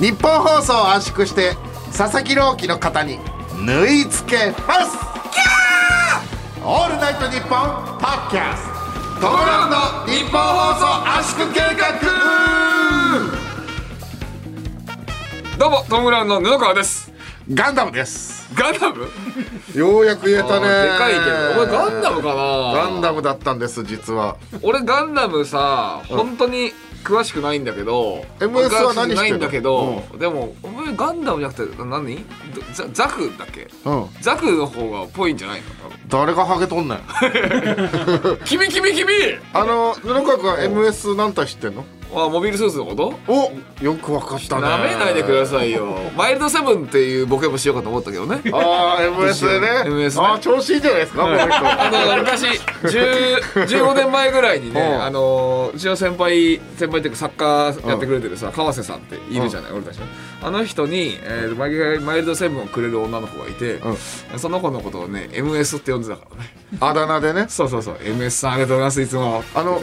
ニッポン放送を圧縮して佐々木朗希の肩に縫い付けます。オー!ルナイトニッポンポッドキャスト トム・ブラウンのニッポン放送圧縮計画!どうもトム・ブラウンの布川です。ガンダムです。ガンダム？ようやく言えたね。でかいけどお前ガンダムかな？ガンダムだったんです実は。俺ガンダムさ本当に詳しくないんだけど MS は何してないんだけど、でもお前ガンダムじゃなくて何？ザザクだっけ？うん。ザクの方がぽいんじゃないの？誰がハゲとんねん。君君君！あの布川君は MS 何体知ってんの？あモビルスーツのこと？およくわかったね。なめないでくださいよ。マイルドセブンっていうボケもしようかと思ったけどね。ああ MS ね。MS ねあー調子いいじゃないですか、この人あの昔10 15年前ぐらいにね、うん。あのうちの先輩先輩っていうか作家やってくれてるさ、川瀬さんっているじゃない、俺たちの。あの人に、えー、毎回マイルドセブンをくれる女の子がいて、その子のことをね MS って呼んでたからね。あだ名でね。そうそうそう。MS さんありがとうございますいつも。あの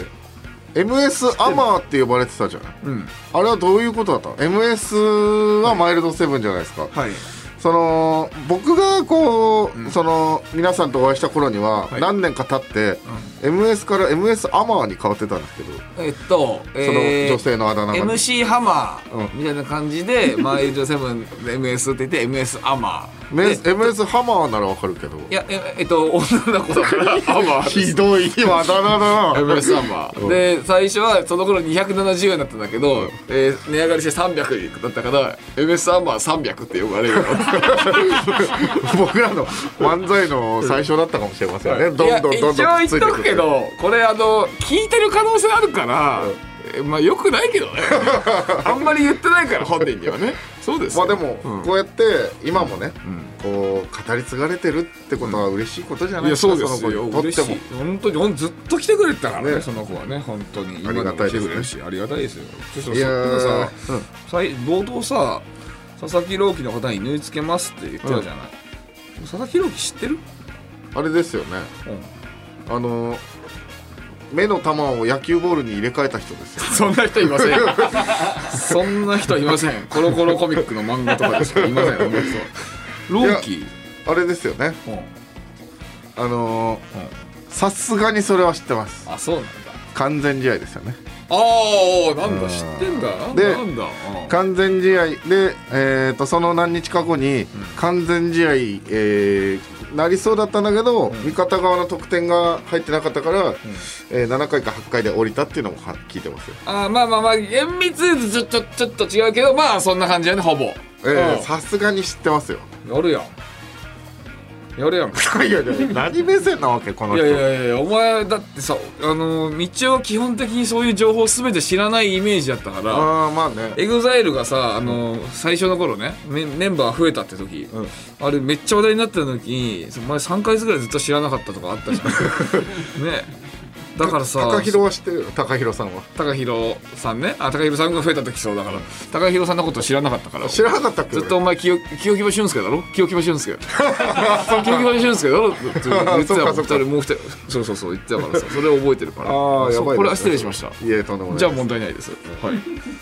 MS アマーって呼ばれてたじゃないうん。あれはどういうことだったの？MS はマイルドセブンじゃないですか。はい。その僕がこう、その皆さんとお会いした頃には、はい。何年か経って、MS から MS アマーに変わってたんですけど、えっと、その女性のあだ名が、MC ハマうん。ーみたいな感じで、マイルドセブンで MS って言って MS アマーメで MS ハマーならわかるけど。いやええっと女の子だから。アマーひどい。あだ名だな。MS アンバー。で最初はその頃270円だったんだけど、えー値上がりして300だったから MS アンバー300って呼ばれるよ。僕らの漫才の最初だったかもしれませんね、どいやんどんどんどん一応言っとくける。どこれあの聞いてる可能性あるから、えまあよくないけどね。あんまり言ってないから本人にはねそうですよ。まあでも、うん。こうやって今もね、こう語り継がれてるってことは嬉しいことじゃないいやですか、そうですよ。その子にとっても。本当にずっと来てくれてたからねね。その子はね本当に。ありがたいですね。今でも来てくれるしありがたいですよ。そしたらさ、うん冒頭さ佐々木朗希の方に縫い付けますって言ってたじゃない、佐々木朗希知ってる、あれですよねあの目の球を野球ボールに入れ替えた人ですよ。そんな人いません。そんな人いません。コロコロコミックの漫画とかでしかいません。そんな人朗希あれですよね。う。んあのーさすがにそれは知ってます。あそうなんだ。完全試合ですよね。ああなんだ知ってんだ。で完全試合。で、えー、とその何日か後に完全試合、えーなりそうだったんだけど、味方側の得点が入ってなかったから、えー7回か8回で降りたっていうのもは聞いてますよ。あーまあまあまあ厳密ちょちょちょっと違うけどまあそんな感じだねほぼ。さすがに知ってますよ。やるやんやるやん。いやいや何目線なわけこのい人やいやいやお前だってさみちおは基本的にそういう情報全て知らないイメージだったからああまあね。 EXILE がさあの最初の頃ねメメンバー増えたって時、あれめっちゃ話題になってた時にお前3ヶ月ぐらいずっと知らなかったとかあったじゃん。ねだからさ高弘は知ってるよ。高弘さんは。高弘さんね。あ高弘さんが増えた時そうだから。高弘さんのこと知らなかったから。知らなかったっけ？ずっとお前清清木場俊介だろ？清木場俊介。清木場俊介だろ？って言って たもんそっかそっか。二人もう二人。そうそうそう言ってたからさ。それを覚えてるから。あーやばいね。これは失礼しました。いえとんでもないじゃあ問題ないです。はい。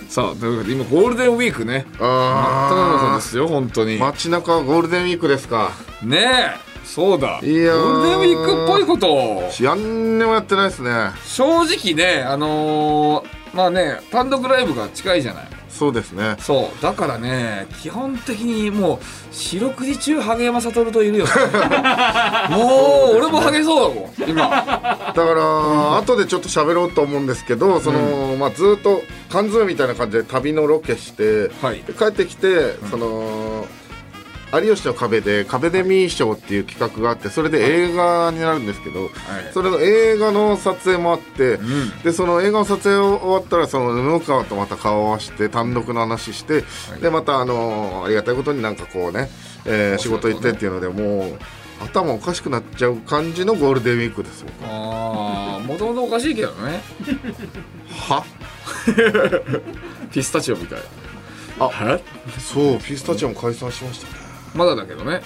さあというわけで今ゴールデンウィークね。真っ只中あですよ本当に。あ街中ゴールデンウィークですか。ねえそうだ。いやー。ゴールデンウィークっぽいこと。をやんでもやってないですね。正直ねあのーまあね単独ライブが近いじゃない。そうですね。そう。だからね基本的にもう四六時中ハゲ山悟といるよ。ね もう俺もハゲそうだもん今。だから、後でちょっと喋ろうと思うんですけどその、まあ、ずっと缶詰みたいな感じで旅のロケして、はい。で帰ってきて、その有吉の壁で壁デミー賞っていう企画があってそれで映画になるんですけど、それの映画の撮影もあって、ん。でその映画の撮影終わったらその布川とまた顔を合わせて単独の話して、でまたあのありがたいことになんかこうね、えー仕事行ってっていうのでもう頭おかしくなっちゃう感じのゴールデンウィークですよ。ああもともとおかしいけどね。は？ピスタチオみたい。あはそうピスタチオも解散しましたねまだだけどね。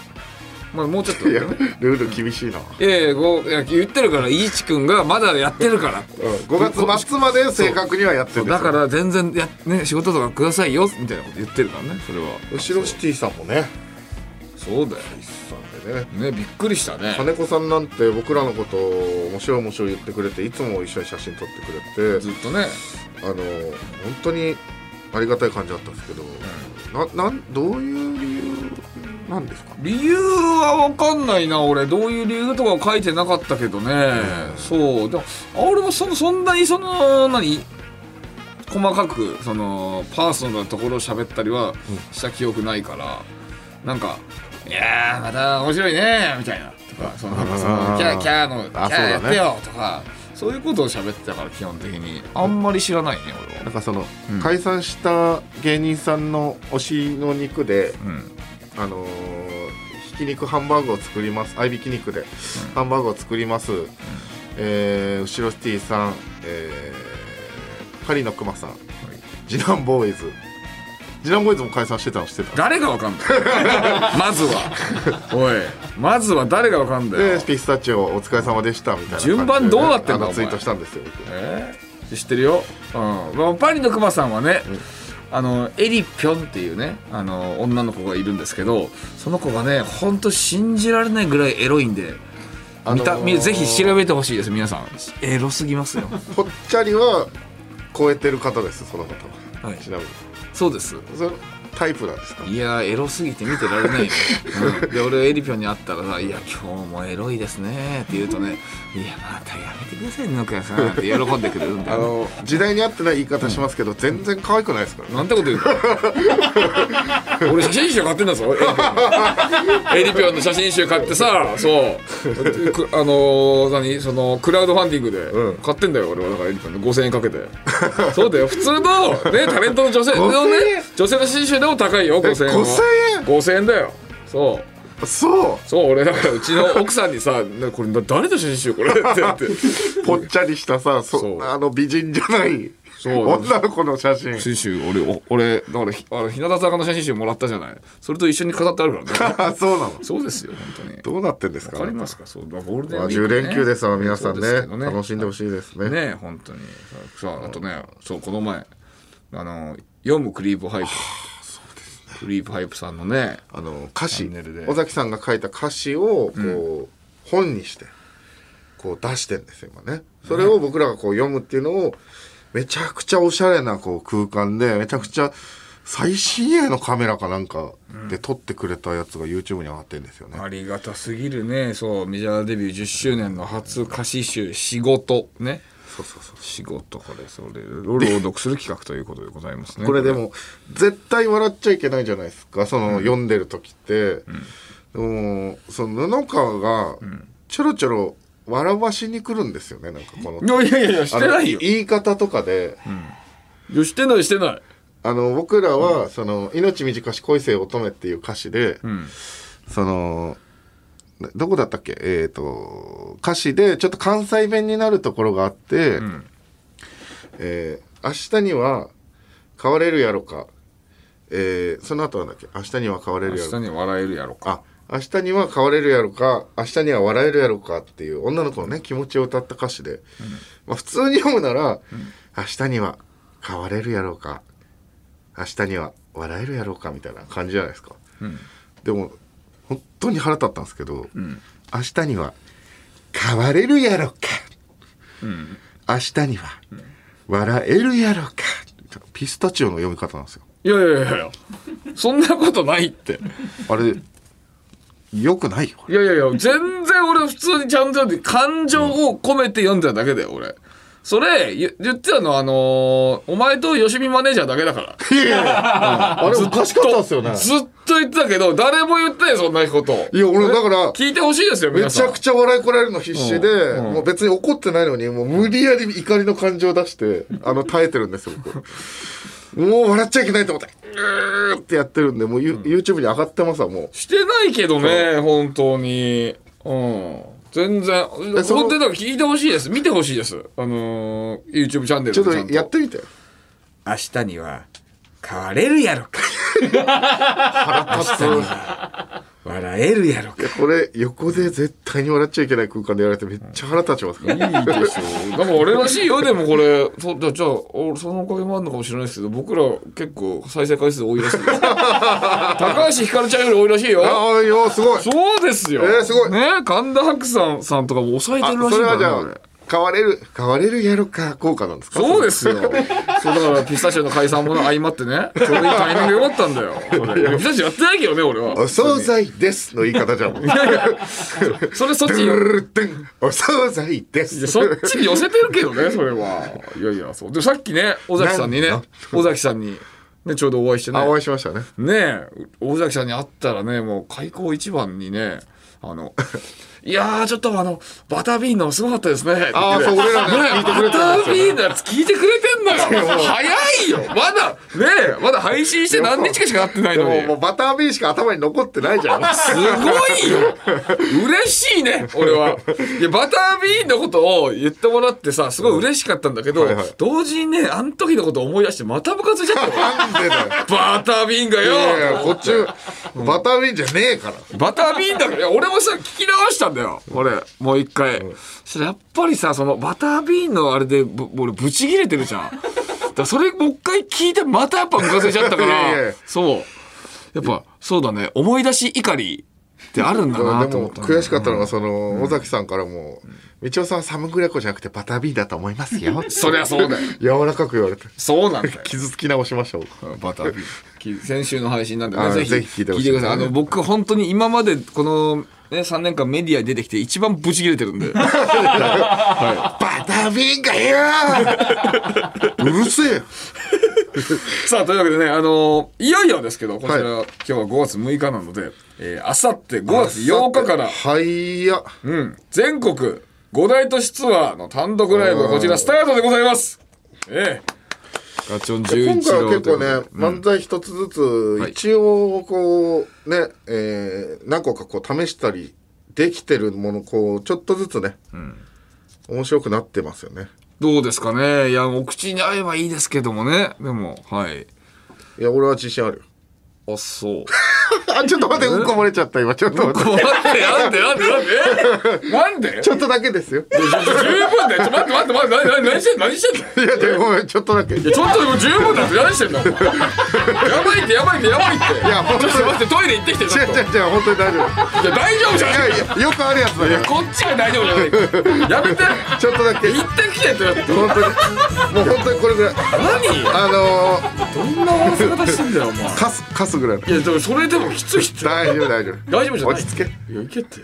まあもうちょっといやルール厳しいな、いやいや言ってるからいいちくんがまだやってるから。5月末まで正確にはやってるんですよだから全然や、ね、仕事とかくださいよみたいなこと言ってるからねそれは。後ろシティさんもね。そう。だよ。さんでね。ねびっくりしたね。金子さんなんて僕らのことを面白い面白い言ってくれていつも一緒に写真撮ってくれて。ずっとね。あの本当にありがたい感じだったんですけど、ななんどういう理由なんですか？理由は分かんないな俺。どういう理由とかは書いてなかったけどね、そう。でもあ俺もそのそんなにその何？細かくそのパーソナルなところを喋ったりはした記憶ないから、なんか「いやーまた面白いね」みたいな。とかそのなんかそのキャーキャーの「キャあーやってよ」とか。そういうことを喋ってたから基本的に。あんまり知らないね俺は。なんかその、うん。解散した芸人さんの推しの肉で、うんあのーひき肉ハンバーグを作ります。合いびき肉で、ハンバーグを作ります、えー後ろシティさん、えーパリのクマさん。次男ボーイズ。次男ボーイズも解散してたの知ってた？誰がわかんない まずは。おい。まずは誰がわかんだよ。でピスタチオお疲れ様でしたみたいな順番どうなってんだツイートしたんですよ。僕。えー？知ってるよ、うん。まあ、パリのクマさんはね、あのエリピョンっていうねあの女の子がいるんですけどその子がねほんと信じられないぐらいエロいんで、あのー見たみぜひ調べてほしいです皆さん。エロすぎますよ。ぽっちゃりは超えてる方ですその方は、はい。ちなみに。そうです。それタイプなんですか？いやエロすぎて見てられないよ、うん。で俺エリピョンに会ったらさ「いや今日もエロいですね」って言うとね「いやまたやめてくださいね野倉さん」って喜んでくれるんだよ、ね、あの時代に合ってない言い方しますけど、全然可愛くないですからね。なんてこと言うの？俺写真集買ってんだぞエリピョン。の写真集買ってさそう。くあのー何？そのクラウドファンディングうん。で買ってんだよ俺は。だからエリピョンの5000円かけて。そうだよ普通のねタレントの女性のね。女性の写真集でも高いよ5000円は。5000円？5000円だよ。そう。そう？そう俺だからうちの奥さんにさ「これ誰の写真集これ?」って言って。ぽっちゃりしたさそそう。あの美人じゃないそう。女の子の写真。写真集俺お俺だからひあの日向坂の写真集もらったじゃない。それと一緒に飾ってあるからね。あ そうなの？そうですよ本当に。どうなってんですか？わかりますか？そうだゴールデンウまあィーク、10連休ですわ皆さんね。そうですけど楽しんでほしいですね。ね本当に。さああとねそうこの前あの読むクリープハイプクリープハイプさんのねあの歌詞。尾崎さんが書いた歌詞をこう、本にしてこう出してんですよ今ね。それを僕らがこう読むっていうのをめちゃくちゃおしゃれなこう空間でめちゃくちゃ最新鋭のカメラかなんかで撮ってくれたやつが YouTube に上がってるんですよね、ありがたすぎるね。そうメジャーデビュー10周年の初歌詞集「仕事」ねそうそうそう。仕事これそれを朗読する企画ということでございますね。これでも絶対笑っちゃいけないじゃないですか。その、読んでる時って、でもその布川がちょろちょろ笑わしに来るんですよねなんかこの。いやいやいやしてないよ。言い方とかで、いやしてないしてない。あの僕らは、その「命短し恋せよ乙女」っていう歌詞で、ん。そのなどこだったっけ？えっ、と歌詞でちょっと関西弁になるところがあって、ん。えー明日には変われるやろか、えーその後なんだっけ？明日には変われ明るやろか。日に笑えるやろか。あ明日には変われるやろか。明日には笑えるやろかっていう女の子のね気持ちを歌った歌詞で、まあ、普通に読むなら、明日には変われるやろうか。明日には笑えるやろうかみたいな感じじゃないですか、でも本当に腹立ったんですけど、明日には変われるやろうか、明日には笑えるやろうか。ピスタチオの読み方なんですよ。いやいやいやいや。そんなことないって。あれよくないよいやいやいや全然俺普通にちゃんと読んで感情を込めて読んでただけだよ俺それ言言ってたのはあのーお前と吉見マネージャーだけだから。いやいやあれおかしかったっすよね。ずっと言ってたけど誰も言ってないそんなこといや俺だから聞いてほしいですよめちゃくちゃ笑いこられるの必死で、うんうん。もう別に怒ってないのにもう無理やり怒りの感情を出してあの耐えてるんですよ僕。もう笑っちゃいけないと思ってうーってやってるんでもう、ユ YouTube に上がってますわもう。してないけどね本当に。うん全然えその本当に聞いてほしいです。見てほしいです。あのー YouTube チャンネルちょっとやってみて明日には変われるやろか。腹立つ笑えるやろかこれ横で絶対に笑っちゃいけない空間でやられてめっちゃ腹立ちますから、いいでしょ。だから俺らしいよ、でもこれ。そじゃあ、じゃあおそのおかげもあるのかもしれないですけど、僕ら結構再生回数多いらしいです。高橋ひかるちゃんより多いらしいよ。ああいやすごいそうですよ。えーすごいね神田伯山さんとかも抑えてるらあしいんだそれはじゃあよね。変われる変われるやろか効果なんですか？そうですよ。そうだからピスタチオの解散も相まってね、ちょうどいいタイミングでよかったんだよ。ピスタチオやってないけどね、俺は。お惣菜ですの言い方じゃんもうそれそっちお惣菜ですいやそっちに寄せてるけどね、それは。いやいや、そう。で、さっきね、尾崎さんにね尾崎さんに、ね、ちょうどお会いしてね。あお会いしましたねねえ、尾崎さんに会ったらね、もう開口一番にね、あの、いやー、ちょっとあの、バタービーンのすごかったですね。あーそう俺らね聞いてくれてバタービーンのやつ聞いてくれてんのよ。早いよ。まだ、ねえ、まだ配信して何日かしかなってないのに。でももうバタービーンしか頭に残ってないじゃん。すごいよ。嬉しいね俺は。いやバタービーンのことを言ってもらってさすごい嬉しかったんだけど、同時にねあの時のことを思い出してまたムカついちゃったバタービーンがよ。いやこっちバタービーンじゃねえから。バタービーンだから。いや俺もさ聞き直したんだよ。俺もう一回、そしたらやっぱりさそのバタービーンのあれでぶ俺ブチ切れてるじゃん。だそれもう一回聞いてまたやっぱムカついちゃったから。いやいやそう。やっぱそうだね。思い出し怒りってあるんだなと思ったんだ悔しかったのがその尾崎さんからも「道夫さんはサムグレコじゃなくてバタービーンだと思いますよ」そりゃそうだよ。柔らかく言われて。そうなんだよ。傷つき直しましょう。バタービーン。先週の配信なんでねあぜひぜひ聞いてください。あの僕本当に今までこのね3年間メディアに出てきて一番ブチ切れてるんで。バタービーンがようるせえよ。さあというわけでねあのいよいよですけどこちら、今日は5月6日なのでえーあさって5月8日から。はいやうん。全国5大都市ツアーの単独ライブがこちらスタートでございます。ええガチョン11今回は郎結構ね、うん漫才一つずつはい。一応こうね、えー何個かこう試したりできてるものこうちょっとずつね、面白くなってますよね。どうですかね？いやお口に合えばいいですけどもね。でもはい。いや俺は自信あるよ。あそう あちょっと待ってうん？こ漏れちゃった今。ちょっと待って。なんで、なんで、なんで？なんで？ちょっとだけですよ。十分だよ。ちょ、待って、待って、待って、何、何、何してんの？何してんの？いやでもちょっとだけ。いいや、ちょっとでも十分だって何してんの？やばいって、やばいって、やばいって。いや本当にちょっと待って、トイレ行ってきて、違う違う違う本当に大丈夫。や、大丈夫じゃん。いやいやよくあるやつだよこっちが大丈夫じゃない。やめて。ちょっとだけ。行ってきてってなって。本当に。もう本当にこれぐらい。何？あのー、どんな終わらせ方してんだよ、お前。カスカスぐらいいや、でもそれでもきついって。大丈夫大丈夫。大丈夫じゃない。落ち着け。いや、行けって。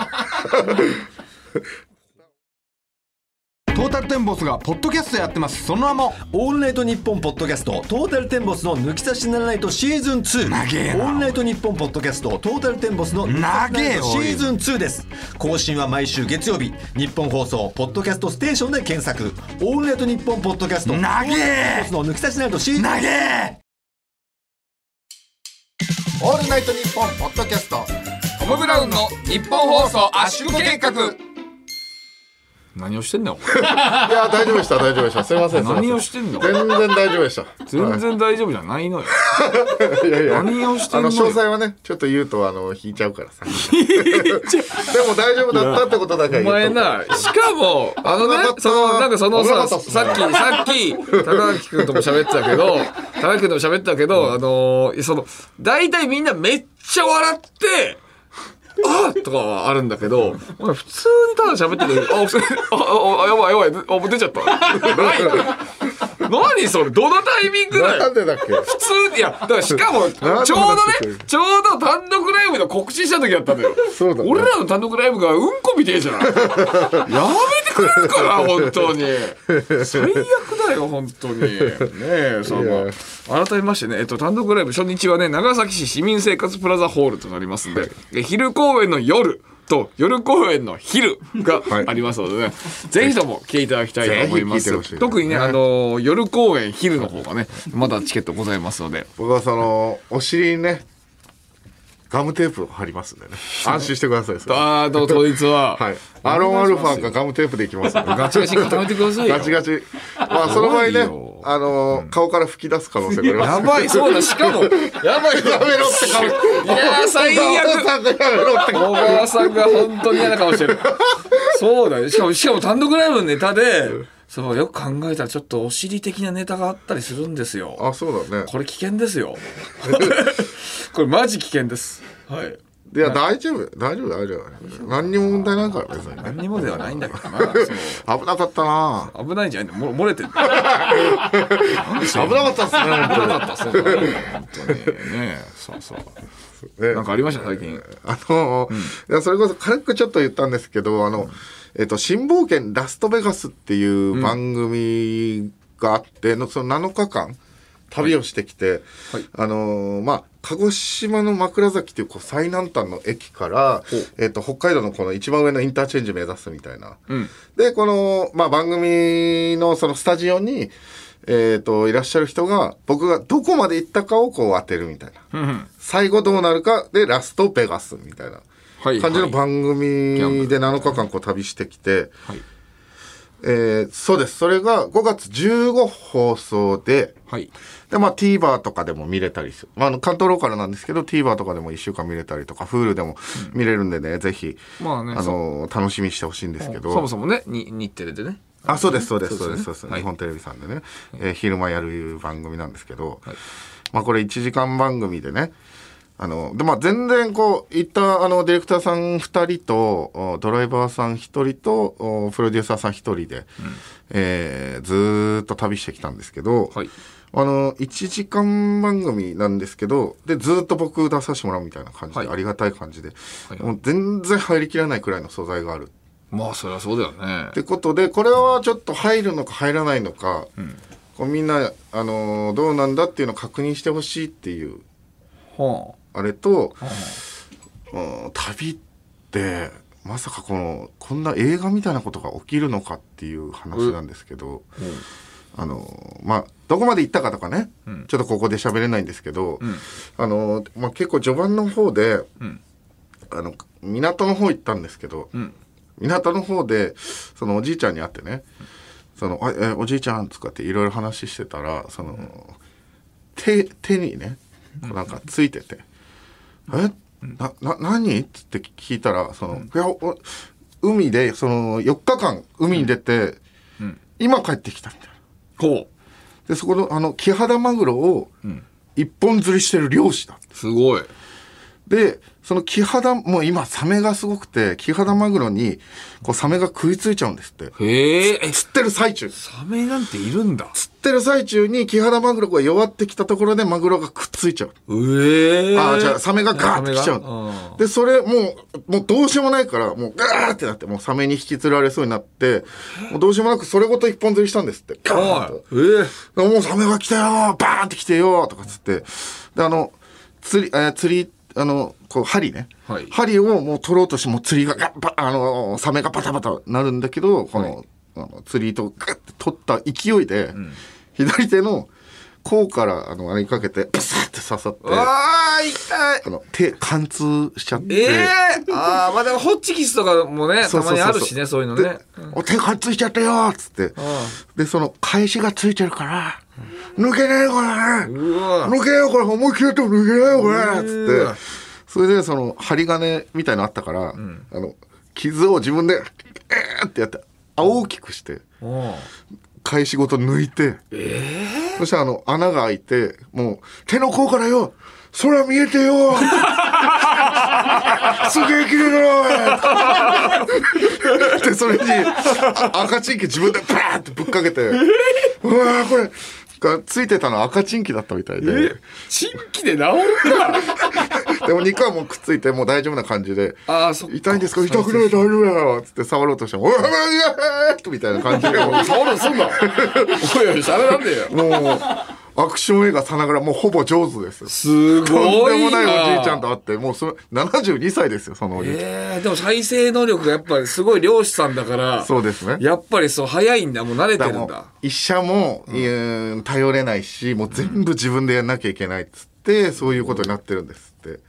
トータルテンボスがポッドキャストやってます。その名もオールナイトニッポンポッドキャスト。トータルテンボスの抜き差しならないとシーズン2長えな。オールナイトニッポンポッドキャスト。トータルテンボスの抜き差しならない。とシーズン2です。更新は毎週月曜日。日本放送ポッドキャストステーションで検索。オールナイトニッポンポッドキャスト。トータルテンボスの抜き差しならないとシーズン投げオールナイトニッポンポッドキャストトム・ブラウンの日本放送圧縮計画。何をしてんだよ。いや大丈夫でした大丈夫でした。すいません何をしてんの？全然大丈夫でした。全然大丈夫じゃないのよ。い。やいや。何をしてあんのよ？の詳細はねちょっと言うとあの引いちゃうからさ。でも大丈夫だったってことだけはお言っとく前な、しかも、あのねその、なんかそのさ、さっき、さっき、高垣くんとも喋ってたけど、高垣くんとも喋ってたけど、あのー、その、大体みんなめっちゃ笑って、あとかはあるんだけど、普通にただ喋ってて、あ、普通にあ、あ、あやばいやばい、あ、もう出ちゃった。な い何それどのタイミングだよ？なんでだっけ？普通にいやだからしかもちょうどねちょうど単独ライブの告知した時だったんだよ。そうだね。俺らの単独ライブがうんこみてえじゃん。やめてくれるかな本当に。最悪だよ本当に。ねえさあまあ改めましてね、えっと、単独ライブ初日はね長崎市市民生活プラザホールとなりますんで、え昼公演の夜と夜公演の昼がはい。ありますのでね、ぜひとも来ていただきたいと思いますね。特にねあの夜公演昼の方がねまだチケットございますので。僕はそのお尻にねガムテープを貼りますんでね。安心してくださいあーと当日は、はい。アロンアルファかガムテープでいきますんでガチガチ固めてくださいよ。ガチガチ。まあその場合ねあのー顔から吹き出す可能性があります。やばいそうだ。しかも やばいやめろって顔。いやー最悪やめろって小川さんが本当に嫌な顔してる。そうだよ。しかもしかも単独ライブのネタでそうよく考えたらちょっとお尻的なネタがあったりするんですよ。あそうだね。これ危険ですよ これマジ危険です。はい。いや大丈夫。大丈夫大丈夫。何にも問題ないから別にね何にもではないんだけど 危なかったな。危ないんじゃないも漏れてる。危なかったっすね。危なかったそうだね本当に。ねそうそう。ね。なんかありました最近？あの、いやそれこそ軽くちょっと言ったんですけどあの、えっと「新冒険ラストベガス」っていう番組があって、のその7日間旅をしてきて、はい。あのーまあ鹿児島の枕崎っていうこう最南端の駅から、えっと北海道のこの一番上のインターチェンジ目指すみたいな。うん。でこの、まあ、番組のそのスタジオに、えっといらっしゃる人が僕がどこまで行ったかをこう当てるみたいな。うんうん。最後どうなるかでラストベガスみたいなはい感じの番組で7日間こう旅してきて、はい。えーそうです。それが5月15放送ではいで、まあ、TVer とかでも見れたりする、まああの、関東ローカルなんですけど TVer とかでも1週間見れたりとか Hulu でも見れるんでね、ぜひ、まあねあの楽しみにしてほしいんですけど。そもそもねに日テレでね。あそうですそうですそううですすそうです、日本テレビさんでね、えー昼間やる番組なんですけど、はい。まあこれ1時間番組でねあのでまあ全然こういったあのディレクターさん2人とおドライバーさん1人とおプロデューサーさん1人で、えーずーっと旅してきたんですけど、はいあの1時間番組なんですけどでずーっと僕出させてもらうみたいな感じで、はい。ありがたい感じで、はい。もう全然入りきらないくらいの素材がある。まあそりゃそうだよね。ってことでこれはちょっと入るのか入らないのか、こうみんな、あのーどうなんだっていうのを確認してほしいっていうはあ。れと、うん旅ってまさかこのこんな映画みたいなことが起きるのかっていう話なんですけど、あのーまあどこまで行ったかとかね、ん。ちょっとここで喋れないんですけど、ん。あのーまあ、結構序盤の方で、ん。あの港の方行ったんですけど、うん。港の方でそのおじいちゃんに会ってね「そのあえおじいちゃん」とかっていろいろ話してたらその、手手にねなんかついてて「え？なな何?」っつって聞いたらその、いやお海でその4日間海に出て、今帰ってきたみたいな。ほでそこのあのキハダマグロを一本釣りしてる漁師だ。うすごいでそのキハダもう今サメがすごくてキハダマグロにこうサメが食いついちゃうんですって。へええ。釣ってる最中。サメなんているんだ。釣ってる最中にキハダマグロが弱ってきたところでマグロがくっついちゃう。ええああじゃあサメがガーってきちゃうでそれもうもうどうしようもないからもうガーってなってもうサメに引きずられそうになってもうどうしようもなくそれごと一本釣りしたんですって。ガーンと。はいええもうサメが来たよバーンって来てよとかっつって。であの釣り、えー釣りあのこう針ね、はい。針をもう取ろうとしてもう釣りがガッバあのサメがバタバタなるんだけどこの,、あの釣り糸をガッて取った勢いで、左手の甲からあのあれにかけてパサッて刺さってあー痛い。あの手貫通しちゃって。ええああまあでもホッチキスとかもねたまにあるしねそういうのね。でお手貫通しちゃったよっつって。でその返しがついてるから抜けないよこれ。抜けよこれ。思いっきりやっても抜けないよこれ。うつわって。それでその針金みたいのあったから、あの傷を自分でえーってやって大きくしてう。ん返しごと抜いて、そしたらあの穴が開いてもう手の甲からよ空見えてよ すげえ綺麗だなでそれにあ赤チンキ自分でバーンってぶっかけて うわーこれがついてたの赤チンキだったみたいで。チンキで治るか でも肉はもうくっついてもう大丈夫な感じで。ああそ痛いんですか？痛くない大丈夫だよ。つって触ろうとしても「おいおいおいおい!」みたいな感じでも触るすんなおいおいしゃべらんねえようもうアクション映画さながらもうほぼ上手ですすとんごいでもないなおじいちゃんと会ってもうそれ72歳ですよそのおじいちゃん、えー、でも再生能力がやっぱりすごい漁師さんだからそうですね。やっぱりそう早いんだ。もう慣れてるんだ。医者も、うん。頼れないしもう全部自分でやんなきゃいけないっつってそういうことになってるんですっって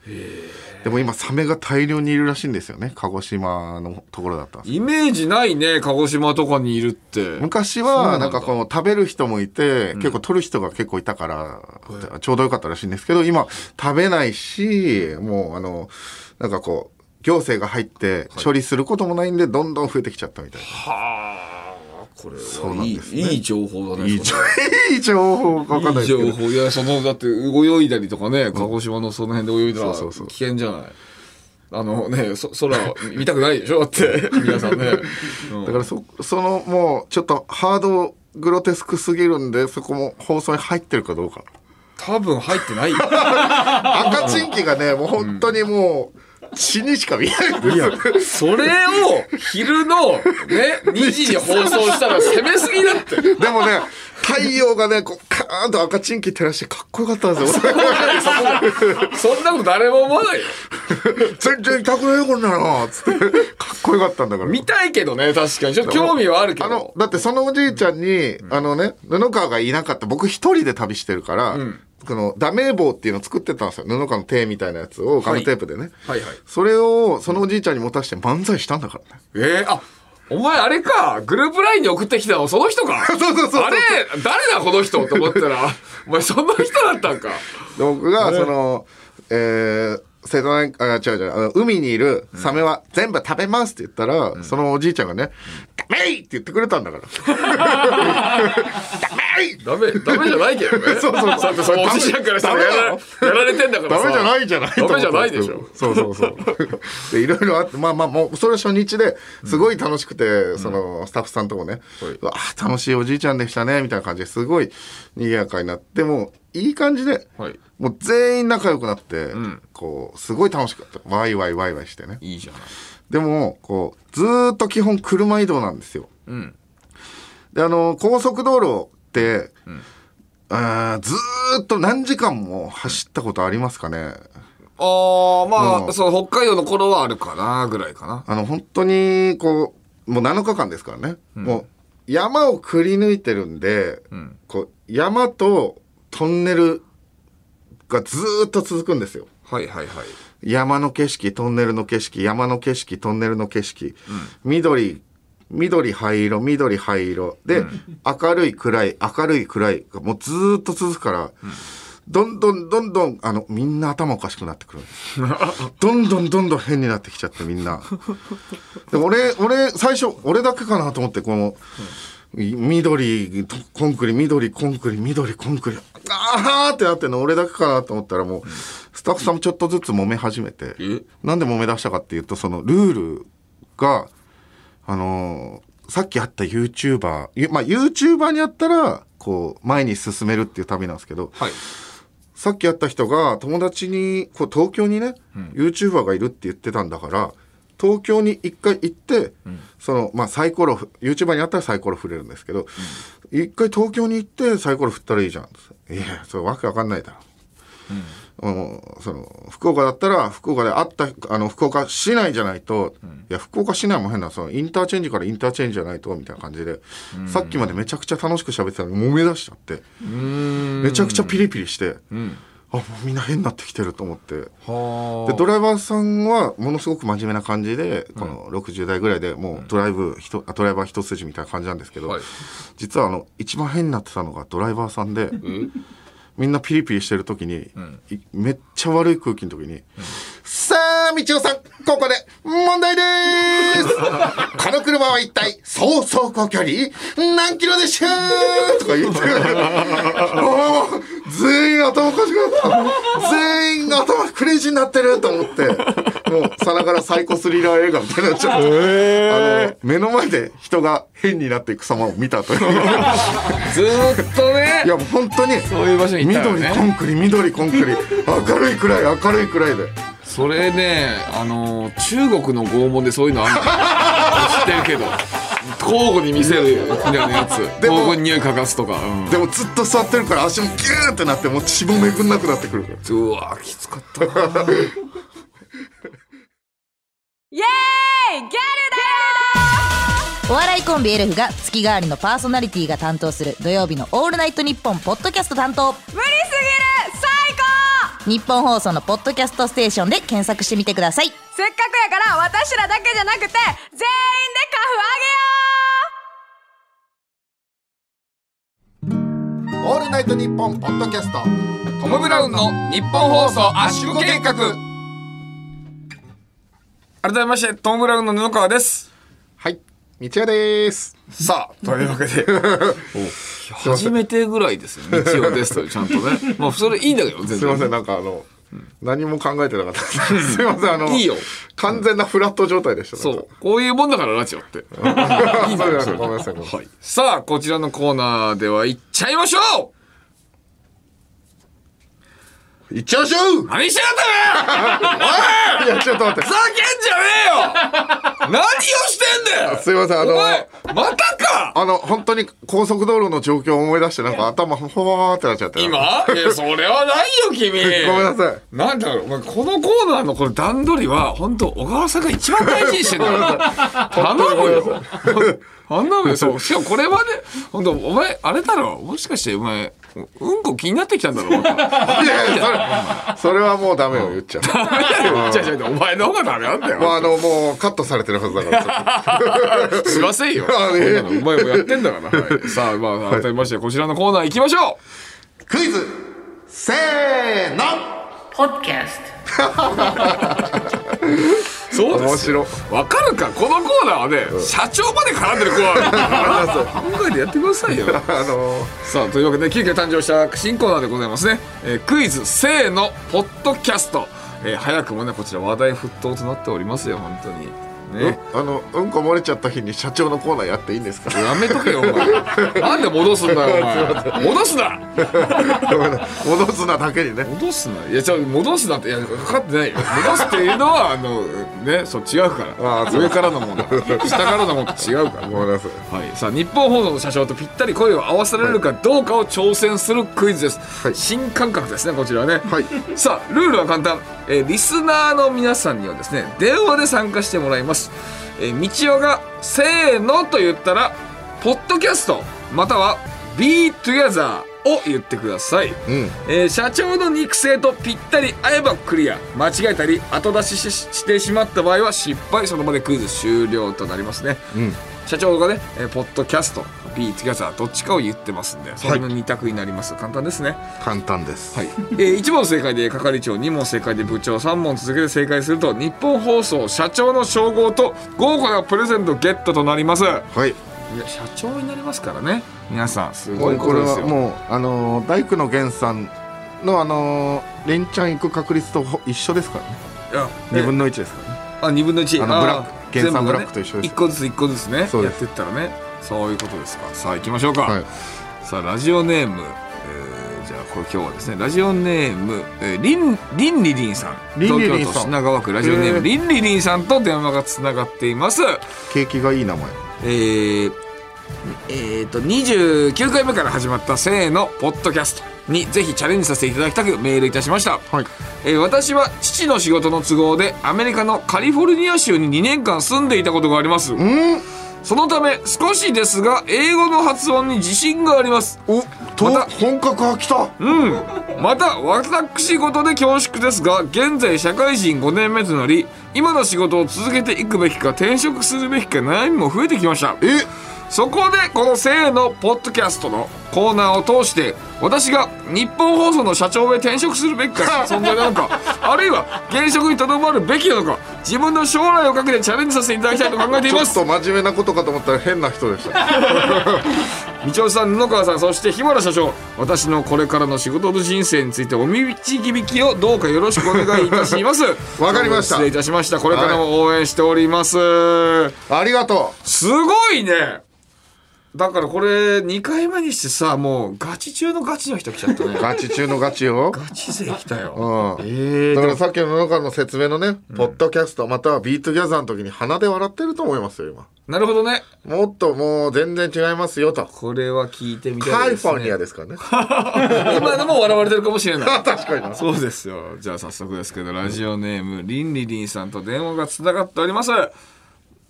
でも今サメが大量にいるらしいんですよね。鹿児島のところだったイメージないね鹿児島とかにいるって。昔はなんかこう食べる人もいて、結構取る人が結構いたから、ちょうどよかったらしいんですけど今食べないしもうあのなんかこう行政が入って処理することもないんでどんどん増えてきちゃったみたいな。はあこれそうなはいいね。いい情報だねいい情いい情報かわかんないい。情報。いやそのだって泳いだりとかね鹿児島のその辺で泳いだら危険じゃない。あのねそ空見たくないでしょだって 皆さんね、うん。だからそそのもうちょっとハードグロテスクすぎるんでそこも放送に入ってるかどうか。多分入ってないよ。赤チンキがねもう本当にもう血にしか見えないんです。よ。それを昼のね2時に放送したら攻めすぎだって。でもね太陽がねこうカーンと赤チンキ照らしてかっこよかったんですよ。そんなこと誰も思わないよ。全然痛くないよこんなの。つって。かっこよかったんだから。見たいけどね確かに。ちょっと興味はあるけど。あの、だってそのおじいちゃんに、あのね、布川がいなかった、僕一人で旅してるから、このダメ棒っていうのを作ってたんですよ。布川の手みたいなやつをガムテープでね。はい。はいそれを、そのおじいちゃんに持たして漫才したんだからね。えー、あお前あれか。グループラインに送ってきたの。その人か。そうそうそうそう。あれ誰だこの人と思ったら。お前その人だったんか。で僕が、その、えー、瀬戸内、あ、違う違う、あの海にいるサメは全部食べますって言ったら、そのおじいちゃんがね、ダメイって言ってくれたんだから。ダ メイダメダメじゃないけどね。そうそう。そうそのおじいちゃんからしたらやらやられてんだからさ。ダメじゃないじゃないダメじゃないでしょ。そうそうそう。で、いろいろあって、まあまあ、もう、それ初日ですごい楽しくて、その、スタッフさんともね、うわあ楽しいおじいちゃんでしたね、みたいな感じですごい賑やかになって、もう、いい感じで、はい。もう全員仲良くなって、こう、すごい楽しかった。ワイワイワイワイしてね。いいじゃない。でも、こう、ずーっと基本車移動なんですよ。ん。で、あの、高速道路って、あーずーっと何時間も走ったことありますかね？ああまあ、うん。そう北海道の頃はあるかなぐらいかな。あの、本当に、こう、もう7日間ですからね。もう、山をくり抜いてるんで、こう、山とトンネルがずーっと続くんですよ。はいはいはい。山の景色、トンネルの景色、山の景色、トンネルの景色、緑、緑灰色、緑灰色。で、明るい暗い、明るい暗いがもうずーっと続くから、どんどんどんどん、あの、みんな頭おかしくなってくる。どんどんどんどん変になってきちゃってみんな。で俺、俺、最初、俺だけかなと思って、この、緑、コンクリ、緑、コンクリ、緑、コンクリ。あーってなってんの俺だけかなと思ったらもう、スタッフさんもちょっとずつ揉め始めてえ、なんで揉め出したかっていうと、そのルールが、あのーさっきあった YouTuber、ゆまあ YouTuber にやったら、こう、前に進めるっていう旅なんですけど、はい。さっき会った人が友達にこう東京にね、YouTuber がいるって言ってたんだから東京に一回行って、そのまあサイコロ YouTuber に会ったらサイコロ振れるんですけど一回東京に行ってサイコロ振ったらいいじゃん。いやそれわけわかんないだろ。うんその福岡だったら福岡で会ったあの福岡市内じゃないと、いや福岡市内も変なそのインターチェンジからインターチェンジじゃないとみたいな感じで、さっきまでめちゃくちゃ楽しく喋ってたのに揉め出しちゃってめちゃくちゃピリピリして、あもうみんな変になってきてると思って。はでドライバーさんはものすごく真面目な感じでこの60代ぐらいでもうドライブひとあドライバー一筋みたいな感じなんですけど、はい。実はあの一番変になってたのがドライバーさんで。みんなピリピリしてる時に、いめっちゃ悪い空気の時に、さあ、みちおさん、ここで問題でーす。この車は一体、総走行距離？何キロでしょうとか言ってる。もう全員頭おかしくなった。全員が頭クレイジーになってる。と思って、もうさながらサイコスリラー映画みたいになっちゃって、あの、目の前で人が変になっていく様を見たという。ずーっとね。いやもう本当にそういう場所にね。緑コンクリ緑コンクリ。明るいくらい明るいくらいでそれねあの中国の拷問でそういうのあるの。知ってるけど。交互に見せるみたいなやつ。交互に匂い嗅がすとか、うん。でもずっと座ってるから足もギューってなってもう血もめくんなくなってくるから。うわきつかった。なイエーイギャルだよお笑いコンビエルフが月替わりのパーソナリティが担当する土曜日の「オールナイトニッポン」ポッドキャスト担当。無理すぎる日本放送のポッドキャストステーションで検索してみてください。せっかくやから私らだけじゃなくて全員でカフオールナイトニッポンポッドキャストトム・ブラウンの日本放送圧縮計画。改めましてトム・ブラウンの布川ですはい道屋です。さあというわけで。初めてぐらいですよ。日曜ですとちゃんとね。まあそれいいんだけど全然。すいませんなんかあの、何も考えてなかった。ですすいませんあのいいよ。完全なフラット状態でしたそう。こういうもんだからラジオって。いいんだごめんなさいごめんなさい。はい。さあこちらのコーナーでは行っちゃいましょいっちゃいましょう！う何してやったねい！やちょっと待って。ふざけんじゃねえよ！何をしてんだよ！すいませんあのまたか！あの本当に高速道路の状況を思い出してなんか頭ほわーってなっちゃって。今？いやそれはないよ君。ごめんなさい。なんだろうお前このコーナーのこの段取りは本当小川さんが一番大事にしてんだよ。頼むよ。頼むよ。そう。しかもこれまで本当お前あれだろ。もしかしてお前うんこ気になってきたんだろ。いやいやそれ それはもうダメよ言っちゃう。違う違う違うお前の方がダメなんだよ。もうあのもうカットされてるはずだから。すいませんよ。お前もやってんだから。はい、さあ、まあ、改めまして、こちらのコーナー行きましょクイズせーの。う。そうですよ。面白わかるか？このコーナーはね、社長まで絡んでるコーナーだから。考えてやってくださいよ。あのさあ、というわけで、急遽誕生した新コーナーでございますね。えークイズ、せーの、ポッドキャスト。えー早くもね、こちら話題沸騰となっておりますよ、本当に。ね。あのうんこ漏れちゃった日に社長のコーナーやっていいんですか？やめとけよ、お前。なんで戻すんだよ、お前。戻すな。戻すなだけにね。戻すな。いやじゃあ戻すなっていやかかってないよ。戻すっていうのはあのねそう違うから。あ上からのもの。下からのものと違うから。ごめんなさいはい、さあ日本放送の社長とぴったり声を合わせられるかどうかを挑戦するクイズです、はい。新感覚ですねこちらはね、はい。さあルールは簡単、えーリスナーの皆さんにはですね電話で参加してもらいます、えー、道夫が「せーの」と言ったら「ポッドキャスト」または「Be Together」を言ってください、うん。えー社長の肉声とぴったり合えばクリア。間違えたり後出しししてしまった場合は失敗。その場でクイズ終了となりますね、うん。社長がね、えーポッドキャスト B ティガザーどっちかを言ってますんでそれの2択になります、簡単ですね。簡単です。はい、えー、1問正解で係長2問正解で部長3問続けて正解すると日本放送社長の称号と豪華なプレゼントゲットとなります。い。やはい社長になりますからね。皆さんすごいここれとですよ。はもうあのー大工の源さんのあのー連チャン行く確率とほ一緒ですからね。いや2分の1ですからね。あ2分の1あのブラック。原産ブラックと一緒です。1個ずつ1個ずつねそうです。やってったらねそういうことですか。さあ行きましょうか、はい。さあラジオネーム、えーじゃあこれ今日はですねラジオネーム、えー、リンリンリリンさん。リンリリンさん。東京都品川区ラジオネーム、へー。リンリリンさんと電話がつながっています。景気がいい名前。えーえーと29回目から始まった「せーの」ポッドキャストにぜひチャレンジさせていただきたくメールいたしました、はい。えー私は父の仕事の都合でアメリカのカリフォルニア州に2年間住んでいたことがあります。うんそのため少しですが英語の発音に自信があります。おとまた本格派来た。うん。また私事で恐縮ですが現在社会人5年目となり今の仕事を続けていくべきか転職するべきか悩みも増えてきました。えそこでこの「せーの」ポッドキャストのコーナーを通して私が日本放送の社長へ転職するべきか 存在なのかあるいは現職にとどまるべきなのか自分の将来をかけてチャレンジさせていただきたいと考えています。ちょっと真面目なことかと思ったら変な人でした。道夫さん布川さんそして日原社長私のこれからの仕事の人生についてお導きをどうかよろしくお願いいたします。わかりました。失礼いたしました。これからも応援しております、ありがとすごいねだからこれ2回目にしてさもうガチ中のガチの人来ちゃったね。うガチ中のガチよ。ガチ勢来たよ。うん。ええだからさっきの野中の説明のね、ポッドキャストまたは Be Together の時に鼻で笑ってると思いますよ今。なるほどね。もっともう全然違いますよと。これは聞いてみたいですね、カリフォルニアですからね。今でも笑われてるかもしれない。確かにな。そうですよ。じゃあ早速ですけど、ラジオネーム、リンリリンさんと電話がつながっております。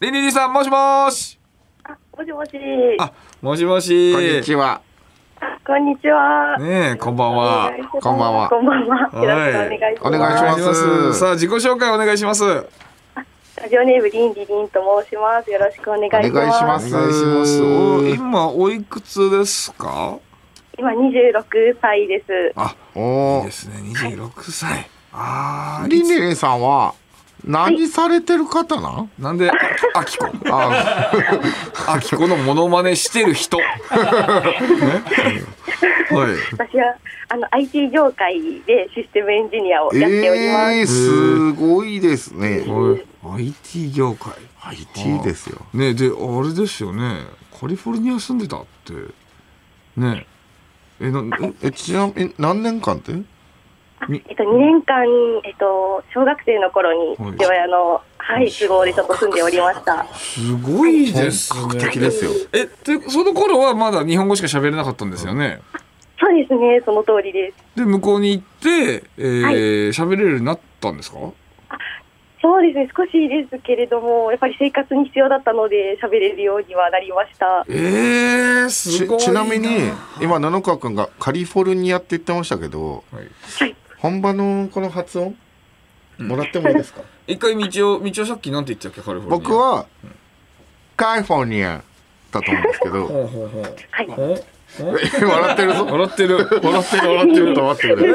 リンリリンさん、もしもーし。もしもし。あ、もしもし。こんにちはあこんにちは。ねえこんばんはこんばんはこんばんは。よろしくお願いします。お願いしますさあ自己紹介お願いしますおラジオネームリンリリンと申します。よろしくお願いします。お願いします願いしますお今おいくつですか？今26歳です。あいおーいですね26歳ああリンリリンさんは？何されてる方なん？なんであきこああきこのモノマネしてる人。ね。はい。私はあの IT 業界でシステムエンジニアをやっております。えー、すごいですね。はい。IT 業界。IT ですよ。ねであれですよね。カリフォルニア住んでたって。ね。えなええちなみに何年間って？えっと2年間えっと小学生の頃にはい父親のはい都合でちょっと住んでおりました。すごいですね。本格的ですよ。えでその頃はまだ日本語しか喋れなかったんですよね？そうですね、その通りです。で向こうに行ってえー喋、れるようになったんですか？そうですね、少しですけれども、やっぱり生活に必要だったので、喋れるようにはなりました。えー、すごいちちなみに今布川君がカリフォルニアって言ってましたけどはい本場のこの発音？もらってもいいですか、一回道を道をさっきなんて言ってたっけカリフォルニア僕は。カリフォルニアだと思うんですけど。ほうほうほう。はい。笑ってるぞ。笑ってる。笑ってる笑ってる。と待ってくれ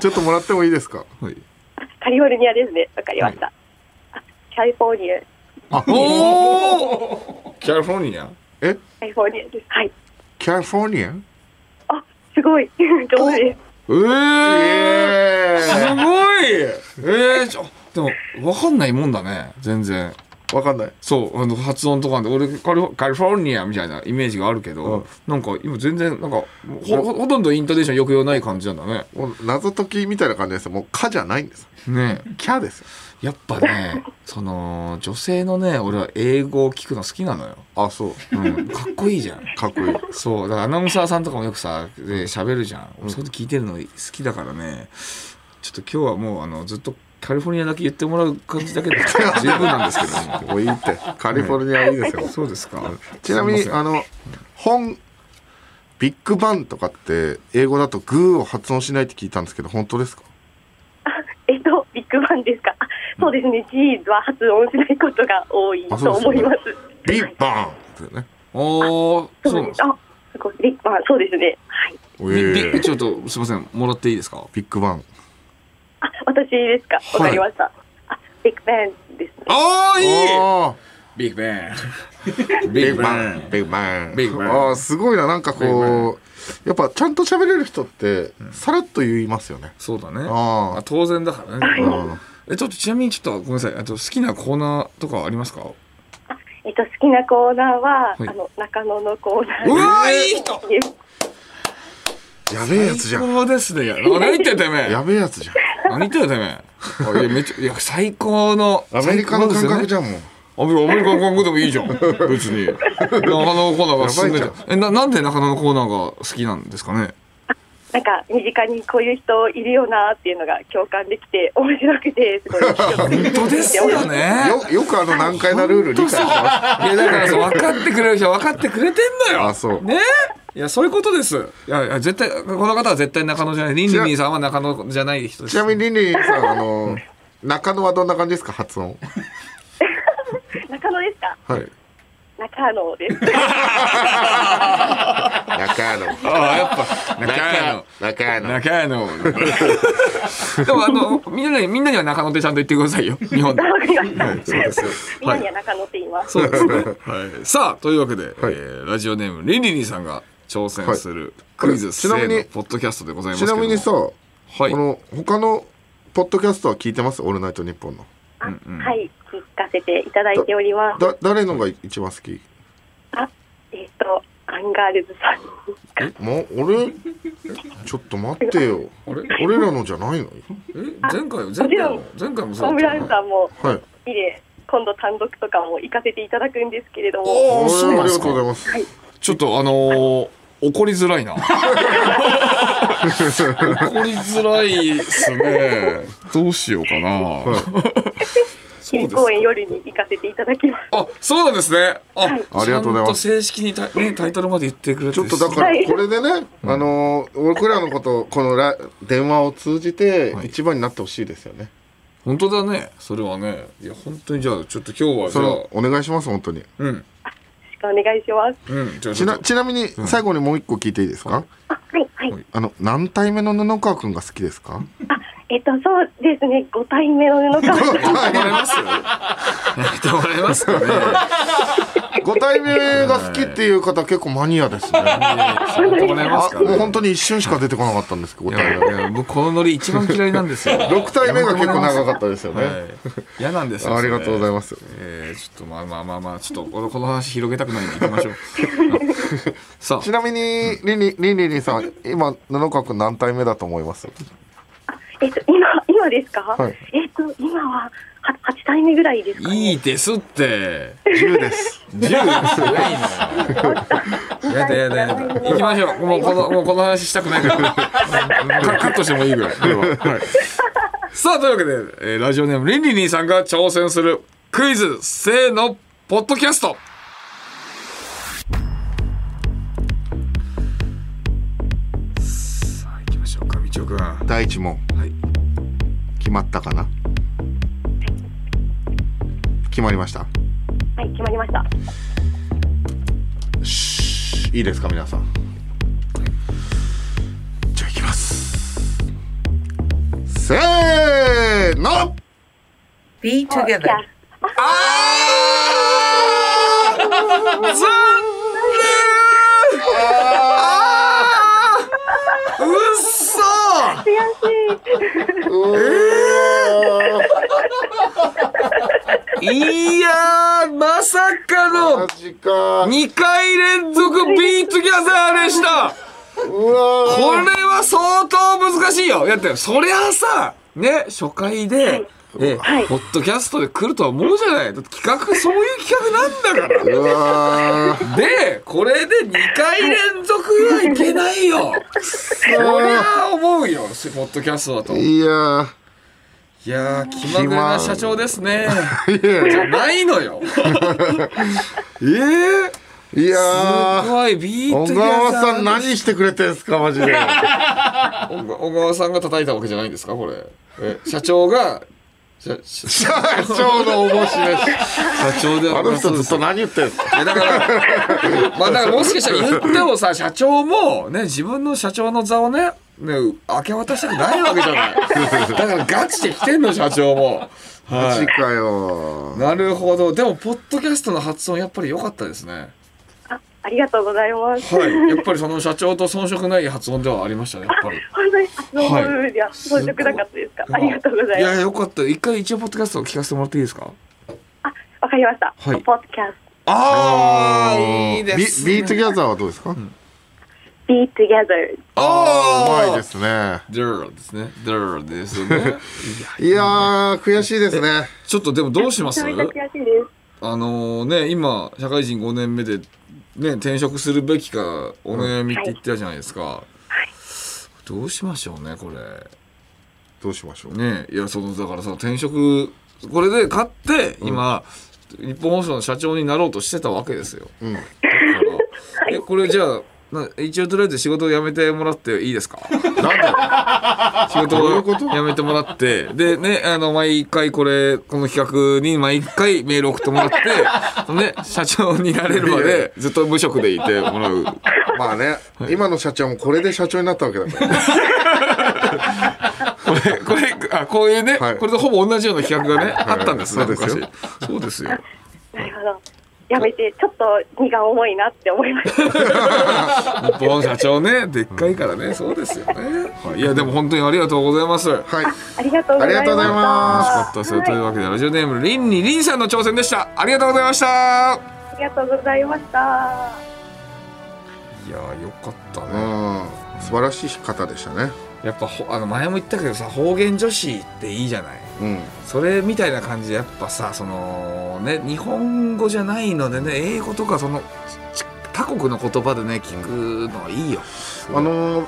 ちょっともらってもいいですか？はい。カリフォルニアですね、わかりました。あカリフォルニア、おおキャリフォルニア？え？カリフォルニアです。はい。カリフォルニア？あ、すごい、上手です。えー、すえごい。えー、ちょでも分かんないもんだね。全然。ー、わかんない。そうあの発音とかで。俺カリカリフォルニアみたいなイメージがあるけど、うん。なんか今全然なんかほほほとんどイントネーション抑揚ない感じなんだね。もう謎解きみたいな感じですよ。もう「か」じゃないんです。ねキャですよやっぱね その女性のね俺は英語を聞くの好きなのよ、あそう。うん、かっこいいじゃん。かっこいい。そう。だからアナウンサーさんとかもよくさで喋るじゃん。俺そういうの聞いてるの好きだからね。ちょっと今日はもうあのずっとカリフォルニアだけ言ってもらう感じだけで 十分なんですけどももうい。いってカリフォルニアはいいですよ。そうですか。ちなみにすいません。あの本ビッグバンとかって英語だとグーを発音しないって聞いたんですけど本当ですか？えっと、ビッグバンですか？あそうですね、G は発音しないことが多いと思います。ビッグバンってねおーそうですあ、すごい、ビッグバン、そうですね。はい。えちょっとすいませんもらっていいですか？ビッグバンあ、私ですか？わかりました。あ、ビッグバンですね。ああいいビッグバンビッグバンビッグバンビッグバンあーすごいな。なんかこうやっぱちゃんと喋れる人ってさらっと言いますよね。そうだね。ああ当然だからね。あえちょっとちなみにちょっとごめんなさい。あと好きなコーナーとかありますか？えっと、好きなコーナーは、はい。あの、中野のコーナー。うわいい人。やべえやつじゃん。最高ですね。何言っててめえ。やべえやつじゃん。何言っててめえ。あいやめっちゃいや最高のアメリカの感覚じゃゃんもうアメリカアメリカの感覚でもいいじゃん。別に。中野のコーナーが進んでるやばいじえななんで中野のコーナーが好きなんですかね？なんか、身近にこういう人いるよなっていうのが共感できて、面白くて、すごい。本当ですよね。よよくあの難解なルール理解してまいやだからそう分かってくれる人は分かってくれてんのよ。あそう。ね？いやそういうことです。いやいや絶対この方は絶対中野じゃない。リンリンさんは中野じゃない人です。すちなみにリンリンさんあの中野はどんな感じですか？発音中野ですかはい。中野です。中野。ああやっぱ中野。中野。中野。でもあのみんなにみんなには中野ってちゃんと言ってくださいよ。日本で。はいそうですよみんなには中野って言います。そうですね、はい、さあというわけで、はい。えーラジオネームリンリンリンさんが挑戦するクイズちなみにポッドキャストでございますちけども。なみにさ、はい。この他のポッドキャストは聞いてます？オールナイトニッポンの。あはい、聞かせていただいております。だ誰のが一番好き？あ、えっ、と、アンガールズさんですか。もう俺？ちょっと待ってよ。あれ？俺らのじゃないの？え前回前回も前回もそうホームランさんもはい。好きで、今度単独とかも行かせていただくんですけれども、おーそうなんですか。ありがとうござい。ます、ちょっとあのー怒りづらいな。怒りづらいっすね。どうしようかな。日々公演夜に行かせていただきます。あそうなんですね。あ、はい。ありがとうございます。ちゃんと正式にタイ,、ね、タイトルまで言ってくれて。ちょっとだからこれでね、あのー僕らのことこのラ電話を通じてはい。一番になってほしいですよね、本当だね。それはね。いや本当にじゃあちょっと今日はじゃあ。それお願いします本当に。うん。よろしくお願いします。うん。じゃあちなちなみに最後にもう一個聞いていいですか、あ、はい、はい。あの何体目の布川くんが好きですか？あ、えっと、そうですね、5体目の布川さん。やってもらえますやってもらえますかね。5体目が好きっていう方結構マニアですね。もう本当に一瞬しか出てこなかったんですけど5いやいや僕このノリ一番嫌いなんですよ。6体目が結構長かったですよね、はい。嫌なんですよありがとうございまます。えー、ちょっとまあまあまあまあちょっとこのこの話広げたくないんで行きましょう。さあ。ちなみにリンリンリンリンリンさん今布川くん何体目だと思います？えっと、今、今ですか、はい。えっと、今は、は8体目ぐらいですか、ね。いいですって。10です。10です。ないのやだやだ。やだ行きましょう。もうこのもうこの話したくないから。カカットしてもいいぐらい。はは。いさあというわけで、えーラジオネームリンリンリンさんが挑戦するクイズせーのポッドキャストうかみちおくんは第一問。い。決まったかな？決まりました？はい、決まりました。し。いいですか皆さん。じゃあいきます。せーの！Be together. あうっそ悔しい。いやーまさかのマジか。2回連続 Be Together でした。これは相当難しいよ。だってそりゃあさね初回で、えはい。ポッドキャストで来るとは思うじゃない。だって企画そういう企画なんだから。でこれで2回連続はいけないよ。そりゃあ思うよポッドキャストだと。いいややー気まぐれな社長ですね。ーいやじゃないのよ。ええ。いやすごいビート小ギャザー川さん何してくれてんすかマジで。小 小川さんが叩いたわけじゃないんですかこれ。え社長が社長の面白い。社長であの人ずっと何言ってんすかいやだから まあだからもしかしたら言ってもさ社長もね自分の社長の座をねね明け渡したくないわけじゃない。だからガチで来てんの社長も。はマジかよ。いなるほど。でもポッドキャストの発音やっぱり良かったですねあ、ありがとうございます。はいやっぱりその社長と遜色ない発音ではありましたねやっぱり本当に、あの、はいいや、遜色なかったですか？ありがとうございます。いやよかった一回一応ポッドキャストを聞かせてもらっていいですか？あ、わかりました。はいポッドキャスああいいですビ Be Together はどうですか、ト、Be Together。ああうまいですねドゥーですね。ドゥーですね。いやー悔しいですねちょっとでもどうします？めちゃめちゃ悔しいです。あのね、今、社会人5年目で、ね、転職するべきか、お悩みって言ってたじゃないですか。どうしましょうね、これ。どうしましょう？ねいや、その、だからその転職、これで買って、今、日本放送の社長になろうとしてたわけですよ。うんだから え、これじゃあ、な一応とりあえず仕事を辞めてもらっていいですか？なんで？仕事どういうこと？を辞めてもらって、でね、あの、毎回これ、この企画に毎回メール送ってもらって、ね、社長になれるまでずっと無職でいてもらう。まあね、今の社長もこれで社長になったわけだから これ、これ、あ、こういうね、はいこれとほぼ同じような企画がね、あったんですね、そうです。そうですよ。なるほど。やめて、ちょっと荷が重いなって思いました。日本社長ね、でっかいからね、そうですよね。はい、いや、でも本当にありがとうございます。楽しはいありがとうございました。ありがとうございますかった。というわけで、ラジオネーム、リンにリンさんの挑戦でした。ありがとうございました。いありがとうございました。やー、よかったね。うん素晴らしい方でしたねやっぱほあの前も言ったけどさ方言女子っていいじゃないうん。それみたいな感じでやっぱさそのね日本語じゃないのでね英語とかそのち他国の言葉でね聞くのはいいよ、あのー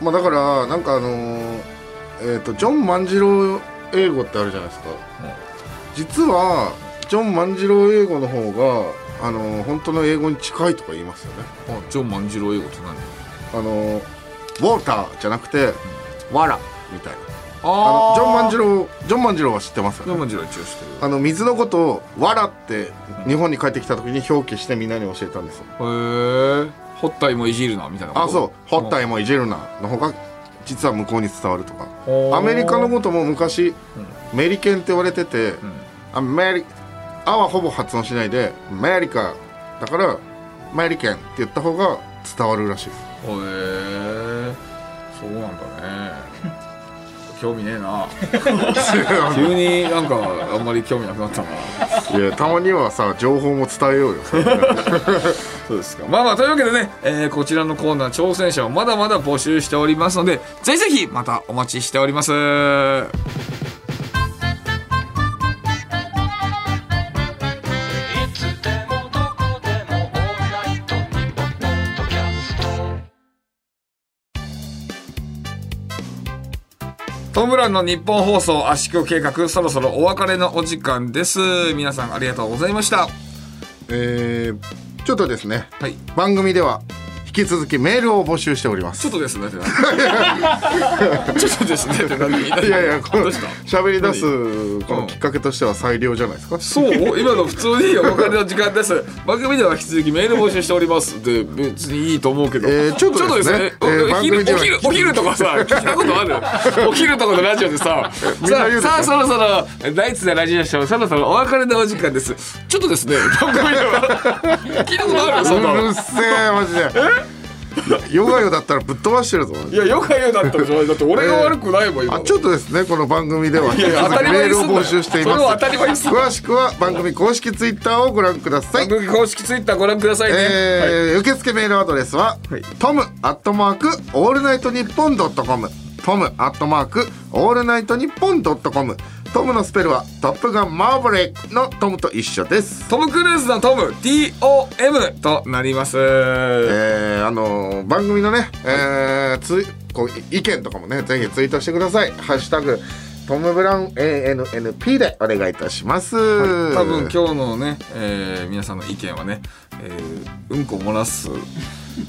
まあだからなんかあのーえっ、とジョン万次郎英語ってあるじゃないですか、実はジョン万次郎英語の方があの本当の英語に近いとか言いますよね。あジョン万次郎英語って何？あのウォーターじゃなくてわらみたいな。ああのジョン万次郎ジョン万次郎は知ってますよね？ジョン万次郎一応知ってるあの水のことを「わら」って日本に帰ってきた時に表記してみんなに教えたんですよ。へえホッタイもいじるなみたいなあそう「ホッタイイもいじるな」の方が実は向こうに伝わるとか。アメリカのことも昔メリケンって言われてて、アメリ「あ」はほぼ発音しないで「メリカ」だから「メリケン」って言った方が伝わるらしいです。へえそうなんだね興味ねえな。急になんかあんまり興味なくなったな。いやたまにはさ情報も伝えようよ。そうですか。まあまあというわけでね、えーこちらのコーナー挑戦者をまだまだ募集しておりますのでぜひぜひまたお待ちしておりますトム・ブラウンの日本放送圧縮計画そろそろお別れのお時間です。皆さんありがとうございました。えーちょっとですね。はい。番組では引き続きメールを募集しております。ちょっとですね ちょっとですね何いやいやこの喋り出すこのきっかけとしては最良じゃないですか？そう今の普通にお別れの時間です。番組では引き続きメール募集しております。で別にいいと思うけど、えーちょっとですね。おえーお昼お昼お昼とかさ聞いたことある？お昼とかのラジオでささあさあそろそろナイツでラジオショーそろそろお別れのお時間です。ちょっとですね番組では。聞いたことある？そんなの。うるせえマジでヨガヨだったらぶっ飛ばしてるぞ。いやよく言うだったでしょだって俺が悪くないもん今。あちょっとですねこの番組では。メールを募集しています。詳しくは番組公式ツイッターをご覧ください。番組公式ツイッターご覧くださいね、はい。えー受付メールアドレスは、トムアットマークオールナイトニッポンドットコム。トムアットマークオールナイトニッポンドットコムトムのスペルはトップガンマーヴェリックのトムと一緒です。トム・クルーズのトム TOM となります、えーあのー番組のね、えーついこう意見とかもねぜひツイートしてください。ハッシュタグトム・ブラウン ANNP でお願いいたします、多分今日のね、えー皆さんの意見はね、えーうんこ漏らす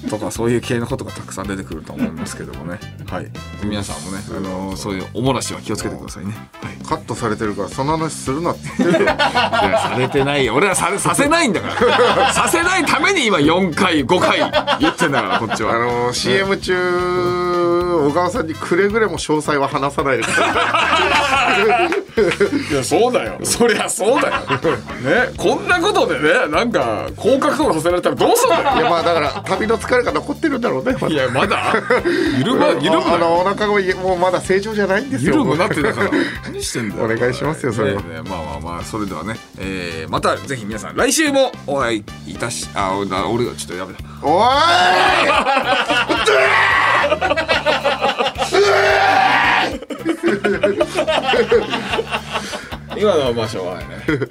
とかそういう系のことがたくさん出てくると思いますけどもね。はい。皆さんもね、あのーそういうお漏らしは気をつけてくださいね。はい。カットされてるからその話するなって されてない。よ俺はされさせないんだから。させないために今4回5回言ってんだからこっちあはのー CM 中小川さんにくれぐれも詳細は話さないでください。いやそうだよ。そりゃそうだよ。ねこんなことでねなんか降格とかさせられたらどうすんだよ。いやまあだから旅の疲れが残ってるんだろうねまだ。いやまだ？緩ま 緩むあなのお腹がもうまだ正常じゃないんですよ。緩むなってだから。何してんだよ。お願いしますよそれは。ねまあまあまあそれではね、えー、またぜひ皆さん来週もお会いいたしあ俺がちょっとやめた。おい 今のはまあしょうがないね、うん。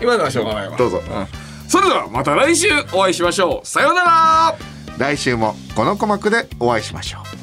今のはしょうがないわ。どうぞ。ん。それではまた来週お会いしましょう。さようなら。来週もこの鼓膜でお会いしましょう